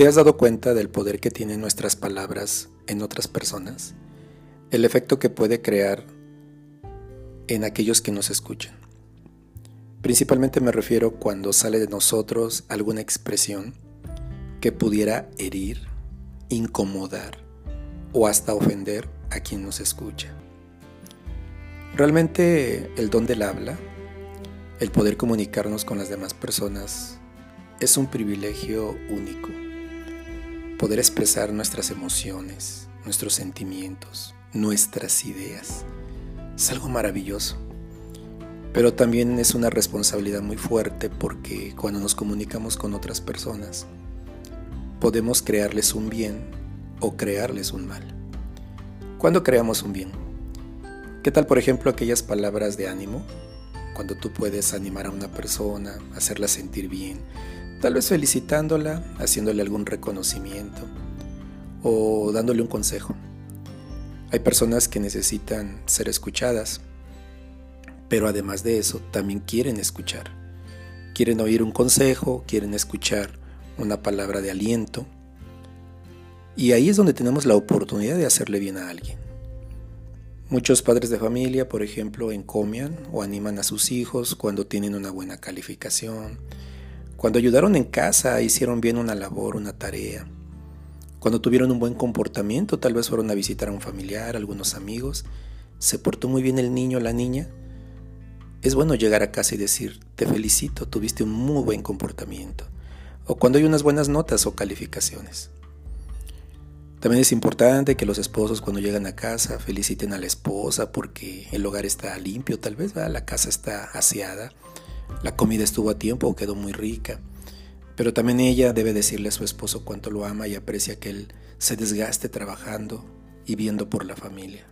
¿Te has dado cuenta del poder que tienen nuestras palabras en otras personas? El efecto que puede crear en aquellos que nos escuchan. Principalmente me refiero cuando sale de nosotros alguna expresión que pudiera herir, incomodar o hasta ofender a quien nos escucha. Realmente el don del habla, el poder comunicarnos con las demás personas, es un privilegio único. Poder expresar nuestras emociones, nuestros sentimientos, nuestras ideas. Es algo maravilloso. Pero también es una responsabilidad muy fuerte porque cuando nos comunicamos con otras personas, podemos crearles un bien o crearles un mal. ¿Cuándo creamos un bien? ¿Qué tal, por ejemplo, aquellas palabras de ánimo? Cuando tú puedes animar a una persona, hacerla sentir bien, tal vez felicitándola, haciéndole algún reconocimiento o dándole un consejo. Hay personas que necesitan ser escuchadas pero además de eso también quieren escuchar. Quieren oír un consejo, quieren escuchar una palabra de aliento. Y ahí es donde tenemos la oportunidad de hacerle bien a alguien. Muchos padres de familia, por ejemplo, encomian o animan a sus hijos cuando tienen una buena calificación, cuando ayudaron en casa, hicieron bien una labor, una tarea, cuando tuvieron un buen comportamiento, tal vez fueron a visitar a un familiar, algunos amigos, se portó muy bien el niño la niña, es bueno llegar a casa y decir, te felicito, tuviste un muy buen comportamiento. O cuando hay unas buenas notas o calificaciones. También es importante que los esposos cuando llegan a casa feliciten a la esposa porque el hogar está limpio, tal vez la casa está aseada, la comida estuvo a tiempo o quedó muy rica. Pero también ella debe decirle a su esposo cuánto lo ama y aprecia que él se desgaste trabajando y viendo por la familia.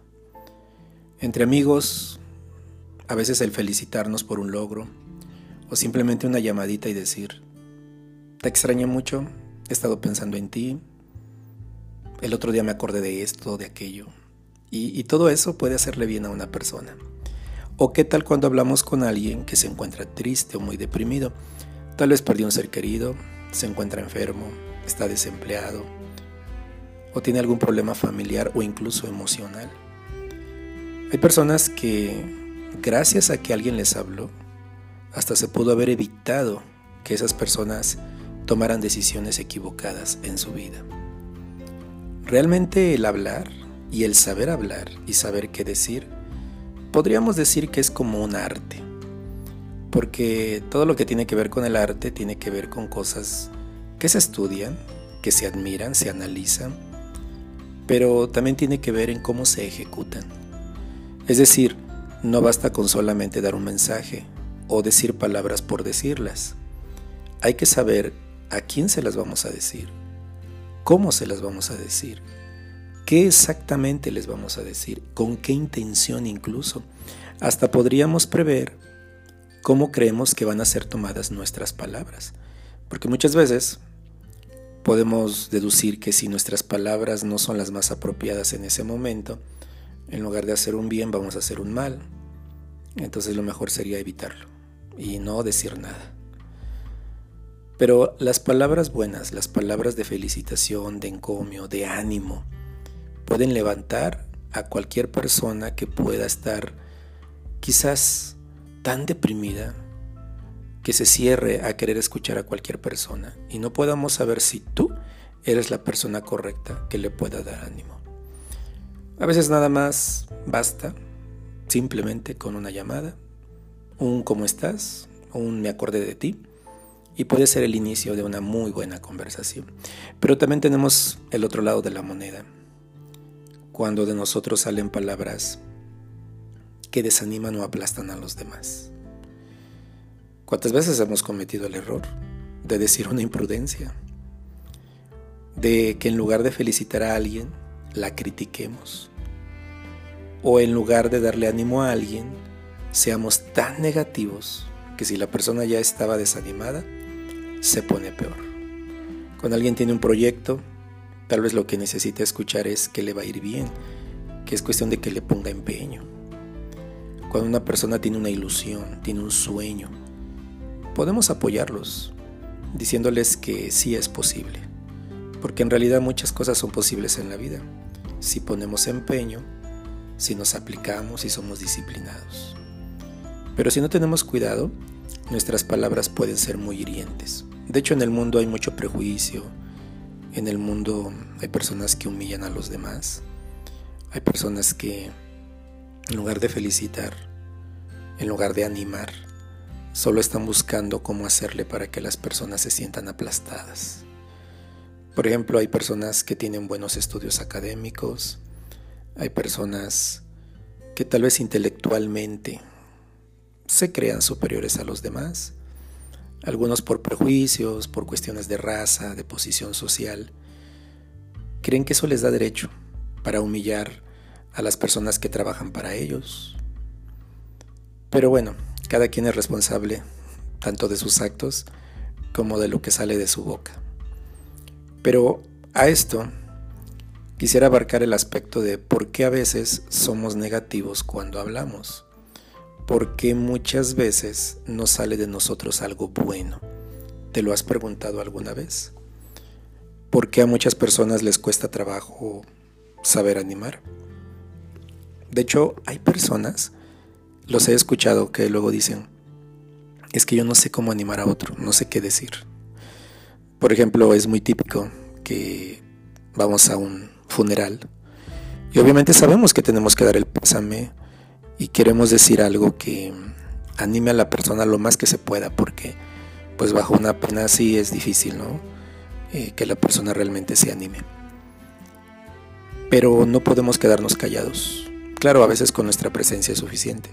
Entre amigos, a veces el felicitarnos por un logro o simplemente una llamadita y decir, te extraño mucho, he estado pensando en ti, el otro día me acordé de esto, de aquello. Y, y, todo eso puede hacerle bien a una persona. O qué tal cuando hablamos con alguien que se encuentra triste o muy deprimido. Tal vez perdió un ser querido, se encuentra enfermo, está desempleado, o tiene algún problema familiar o incluso emocional. Hay personas que gracias a que alguien les habló, hasta se pudo haber evitado que esas personas tomaran decisiones equivocadas en su vida. Realmente el hablar y el saber hablar y saber qué decir, podríamos decir que es como un arte, porque todo lo que tiene que ver con el arte tiene que ver con cosas que se estudian, que se admiran, se analizan, pero también tiene que ver en cómo se ejecutan. Es decir, no basta con solamente dar un mensaje o decir palabras por decirlas. Hay que saber a quién se las vamos a decir, cómo se las vamos a decir, qué exactamente les vamos a decir, con qué intención incluso. Hasta podríamos prever cómo creemos que van a ser tomadas nuestras palabras. Porque muchas veces podemos deducir que si nuestras palabras no son las más apropiadas en ese momento, en lugar de hacer un bien vamos a hacer un mal. Entonces lo mejor sería evitarlo y no decir nada. Pero las palabras buenas, las palabras de felicitación, de encomio, de ánimo, pueden levantar a cualquier persona que pueda estar quizás tan deprimida que se cierre a querer escuchar a cualquier persona y no podamos saber si tú eres la persona correcta que le pueda dar ánimo. A veces nada más basta simplemente con una llamada, un cómo estás, un me acordé de ti, y puede ser el inicio de una muy buena conversación. Pero también tenemos el otro lado de la moneda, cuando de nosotros salen palabras que desaniman o aplastan a los demás. ¿Cuántas veces hemos cometido el error de decir una imprudencia? De que en lugar de felicitar a alguien, la critiquemos. O en lugar de darle ánimo a alguien, seamos tan negativos que si la persona ya estaba desanimada, se pone peor. Cuando alguien tiene un proyecto, tal vez lo que necesita escuchar es que le va a ir bien, que es cuestión de que le ponga empeño. Cuando una persona tiene una ilusión, tiene un sueño, podemos apoyarlos diciéndoles que sí es posible, porque en realidad muchas cosas son posibles en la vida, si ponemos empeño, si nos aplicamos y somos disciplinados. Pero si no tenemos cuidado, nuestras palabras pueden ser muy hirientes. De hecho, en el mundo hay mucho prejuicio, en el mundo hay personas que humillan a los demás, hay personas que en lugar de felicitar, en lugar de animar, solo están buscando cómo hacerle para que las personas se sientan aplastadas. Por ejemplo, hay personas que tienen buenos estudios académicos, hay personas que tal vez intelectualmente se crean superiores a los demás, algunos por prejuicios, por cuestiones de raza, de posición social, creen que eso les da derecho para humillar a las personas que trabajan para ellos. Pero bueno, cada quien es responsable tanto de sus actos como de lo que sale de su boca. Pero a esto quisiera abarcar el aspecto de por qué a veces somos negativos cuando hablamos. ¿Por qué muchas veces no sale de nosotros algo bueno? ¿Te lo has preguntado alguna vez? ¿Por qué a muchas personas les cuesta trabajo saber animar? De hecho, hay personas, los he escuchado, que luego dicen, es que yo no sé cómo animar a otro, no sé qué decir. Por ejemplo, es muy típico que vamos a un funeral y obviamente sabemos que tenemos que dar el pésame y queremos decir algo que anime a la persona lo más que se pueda porque pues bajo una pena así es difícil, ¿no? Eh, que la persona realmente se anime. Pero no podemos quedarnos callados. Claro, a veces con nuestra presencia es suficiente.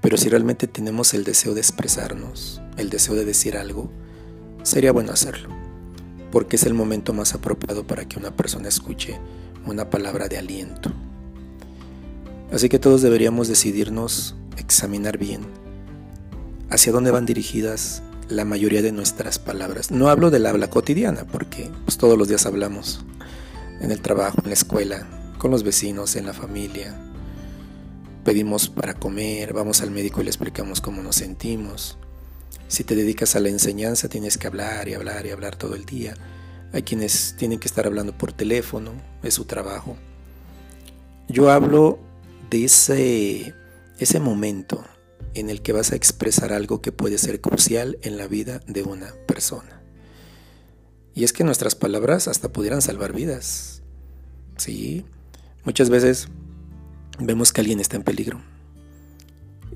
Pero si realmente tenemos el deseo de expresarnos, el deseo de decir algo, sería bueno hacerlo, porque es el momento más apropiado para que una persona escuche una palabra de aliento. Así que todos deberíamos decidirnos examinar bien hacia dónde van dirigidas la mayoría de nuestras palabras. No hablo del habla cotidiana, porque pues, todos los días hablamos en el trabajo, en la escuela, con los vecinos, en la familia. Pedimos para comer, vamos al médico y le explicamos cómo nos sentimos. Si te dedicas a la enseñanza tienes que hablar y hablar y hablar todo el día. Hay quienes tienen que estar hablando por teléfono, es su trabajo. Yo hablo ese, ese momento en el que vas a expresar algo que puede ser crucial en la vida de una persona. Y es que nuestras palabras hasta pudieran salvar vidas. Sí, muchas veces vemos que alguien está en peligro.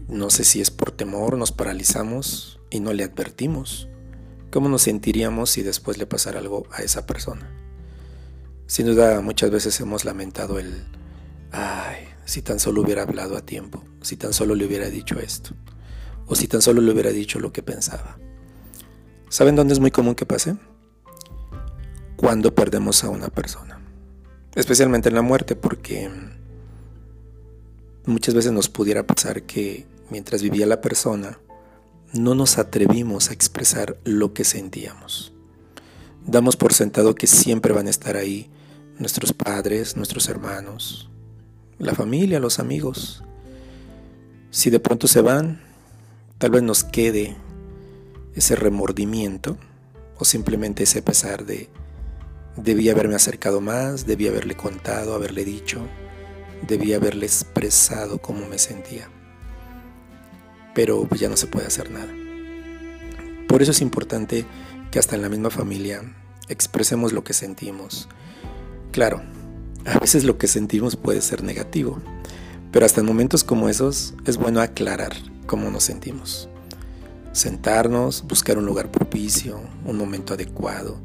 No sé si es por temor, nos paralizamos y no le advertimos, ¿cómo nos sentiríamos si después le pasara algo a esa persona? Sin duda muchas veces hemos lamentado el, ay, si tan solo hubiera hablado a tiempo, si tan solo le hubiera dicho esto, o si tan solo le hubiera dicho lo que pensaba. ¿Saben dónde es muy común que pase? Cuando perdemos a una persona, especialmente en la muerte, porque muchas veces nos pudiera pasar que mientras vivía la persona, no nos atrevimos a expresar lo que sentíamos. Damos por sentado que siempre van a estar ahí nuestros padres, nuestros hermanos, la familia, los amigos. Si de pronto se van, tal vez nos quede ese remordimiento o simplemente ese pesar de debí haberme acercado más, debí haberle contado, haberle dicho, debí haberle expresado cómo me sentía pero pues ya no se puede hacer nada. Por eso es importante que hasta en la misma familia expresemos lo que sentimos. Claro, a veces lo que sentimos puede ser negativo, pero hasta en momentos como esos es bueno aclarar cómo nos sentimos. Sentarnos, buscar un lugar propicio, un momento adecuado.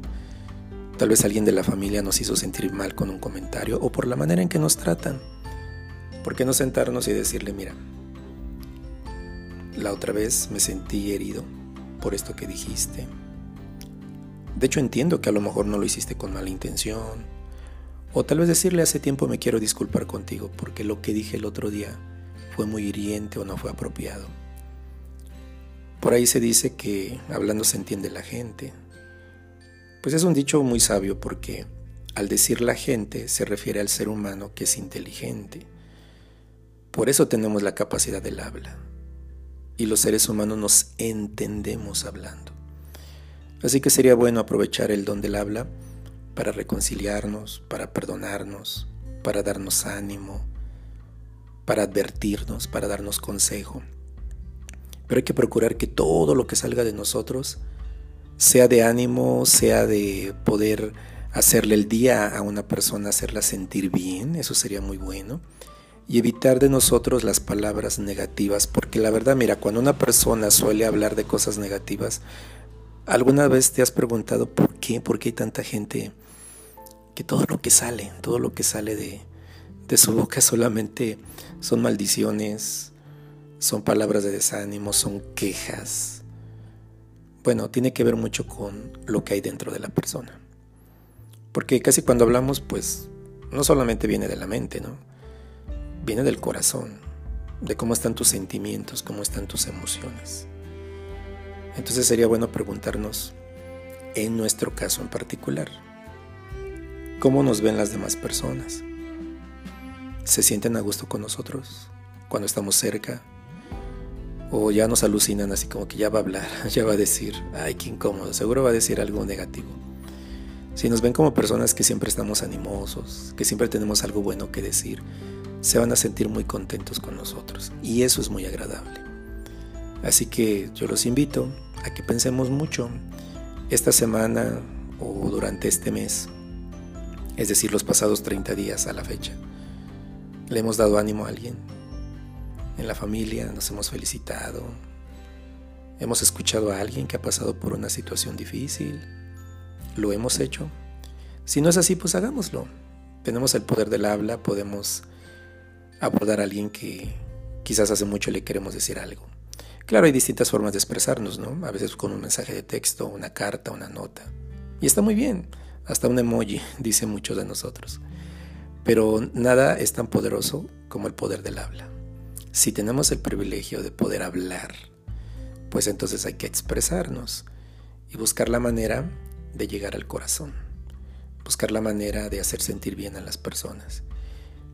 Tal vez alguien de la familia nos hizo sentir mal con un comentario o por la manera en que nos tratan. ¿Por qué no sentarnos y decirle, mira, la otra vez me sentí herido por esto que dijiste. De hecho entiendo que a lo mejor no lo hiciste con mala intención. O tal vez decirle hace tiempo me quiero disculpar contigo porque lo que dije el otro día fue muy hiriente o no fue apropiado. Por ahí se dice que hablando se entiende la gente. Pues es un dicho muy sabio porque al decir la gente se refiere al ser humano que es inteligente. Por eso tenemos la capacidad del habla y los seres humanos nos entendemos hablando. Así que sería bueno aprovechar el don del habla para reconciliarnos, para perdonarnos, para darnos ánimo, para advertirnos, para darnos consejo. Pero hay que procurar que todo lo que salga de nosotros sea de ánimo, sea de poder hacerle el día a una persona, hacerla sentir bien, eso sería muy bueno. Y evitar de nosotros las palabras negativas, porque la verdad, mira, cuando una persona suele hablar de cosas negativas, ¿alguna vez te has preguntado por qué? ¿Por qué hay tanta gente que todo lo que sale, todo lo que sale de, su boca solamente son maldiciones, son palabras de desánimo, son quejas? Bueno, tiene que ver mucho con lo que hay dentro de la persona. Porque casi cuando hablamos, pues, no solamente viene de la mente, ¿no? Viene del corazón, de cómo están tus sentimientos, cómo están tus emociones. Entonces sería bueno preguntarnos, en nuestro caso en particular, ¿cómo nos ven las demás personas? ¿Se sienten a gusto con nosotros cuando estamos cerca? ¿O ya nos alucinan así como que ya va a hablar, ya va a decir, ay, qué incómodo, seguro va a decir algo negativo? Si nos ven como personas que siempre estamos animosos, que siempre tenemos algo bueno que decir, se van a sentir muy contentos con nosotros y eso es muy agradable. Así que yo los invito a que pensemos mucho esta semana o durante este mes, es decir, los pasados 30 días a la fecha. ¿Le hemos dado ánimo a alguien? En la familia nos hemos felicitado. Hemos escuchado a alguien que ha pasado por una situación difícil ¿Lo hemos hecho? Si no es así, pues hagámoslo. Tenemos el poder del habla, podemos abordar a alguien que quizás hace mucho le queremos decir algo. Claro, hay distintas formas de expresarnos, ¿no? A veces con un mensaje de texto, una carta, una nota. Y está muy bien. Hasta un emoji, dice muchos de nosotros. Pero nada es tan poderoso como el poder del habla. Si tenemos el privilegio de poder hablar, pues entonces hay que expresarnos y buscar la manera de llegar al corazón, buscar la manera de hacer sentir bien a las personas.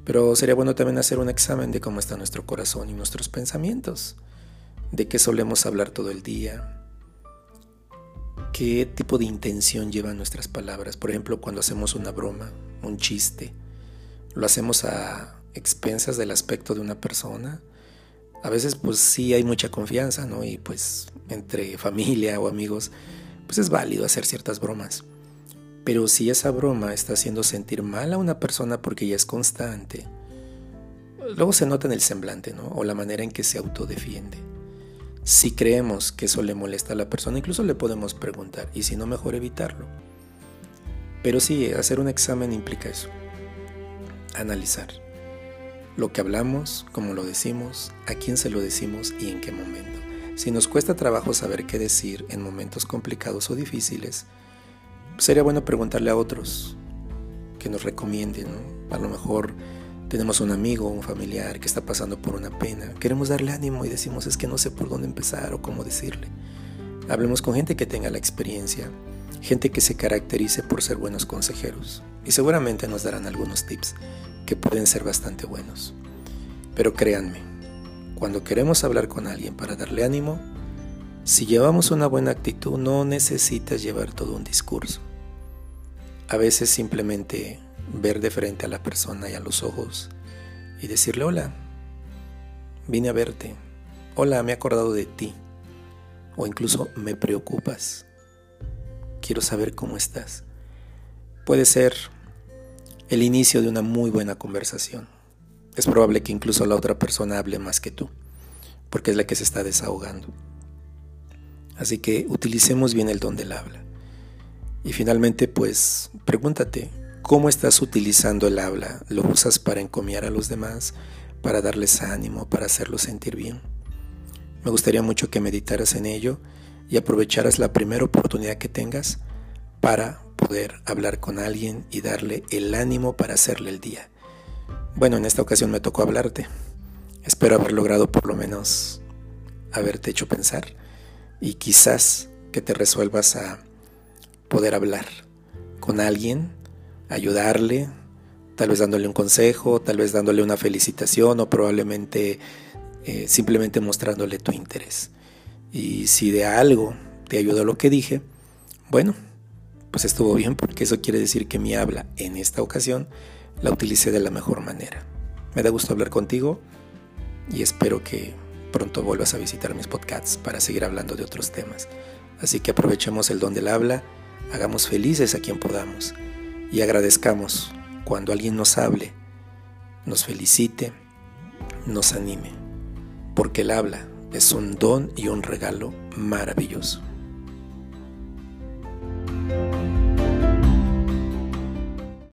Pero sería bueno también hacer un examen de cómo está nuestro corazón y nuestros pensamientos, de qué solemos hablar todo el día, qué tipo de intención llevan nuestras palabras. Por ejemplo, cuando hacemos una broma, un chiste, lo hacemos a expensas del aspecto de una persona. A veces pues sí hay mucha confianza, ¿no? Y pues entre familia o amigos pues es válido hacer ciertas bromas. Pero si esa broma está haciendo sentir mal a una persona porque ya es constante, luego se nota en el semblante, ¿no? O la manera en que se autodefiende. Si creemos que eso le molesta a la persona, incluso le podemos preguntar, y si no, mejor evitarlo. Pero sí, hacer un examen implica eso. Analizar lo que hablamos, cómo lo decimos, a quién se lo decimos y en qué momento. Si nos cuesta trabajo saber qué decir en momentos complicados o difíciles, sería bueno preguntarle a otros que nos recomienden. A lo mejor tenemos un amigo un familiar que está pasando por una pena. Queremos darle ánimo y decimos es que no sé por dónde empezar o cómo decirle. Hablemos con gente que tenga la experiencia, gente que se caracterice por ser buenos consejeros y seguramente nos darán algunos tips que pueden ser bastante buenos. Pero créanme, cuando queremos hablar con alguien para darle ánimo, si llevamos una buena actitud no necesitas llevar todo un discurso. A veces simplemente ver de frente a la persona y a los ojos y decirle hola, vine a verte, hola, me he acordado de ti, o incluso me preocupas, quiero saber cómo estás. Puede ser el inicio de una muy buena conversación es probable que incluso la otra persona hable más que tú, porque es la que se está desahogando. Así que utilicemos bien el don del habla. Y finalmente, pues, pregúntate, ¿cómo estás utilizando el habla? ¿Lo usas para encomiar a los demás, para darles ánimo, para hacerlos sentir bien? Me gustaría mucho que meditaras en ello y aprovecharas la primera oportunidad que tengas para poder hablar con alguien y darle el ánimo para hacerle el día. Bueno, en esta ocasión me tocó hablarte. Espero haber logrado por lo menos haberte hecho pensar y quizás que te resuelvas a poder hablar con alguien, ayudarle, tal vez dándole un consejo, tal vez dándole una felicitación o probablemente eh, simplemente mostrándole tu interés. Y si de algo te ayudó lo que dije, bueno, pues estuvo bien porque eso quiere decir que mi habla en esta ocasión la utilicé de la mejor manera. Me da gusto hablar contigo y espero que pronto vuelvas a visitar mis podcasts para seguir hablando de otros temas. Así que aprovechemos el don del habla, hagamos felices a quien podamos y agradezcamos cuando alguien nos hable, nos felicite, nos anime, porque el habla es un don y un regalo maravilloso.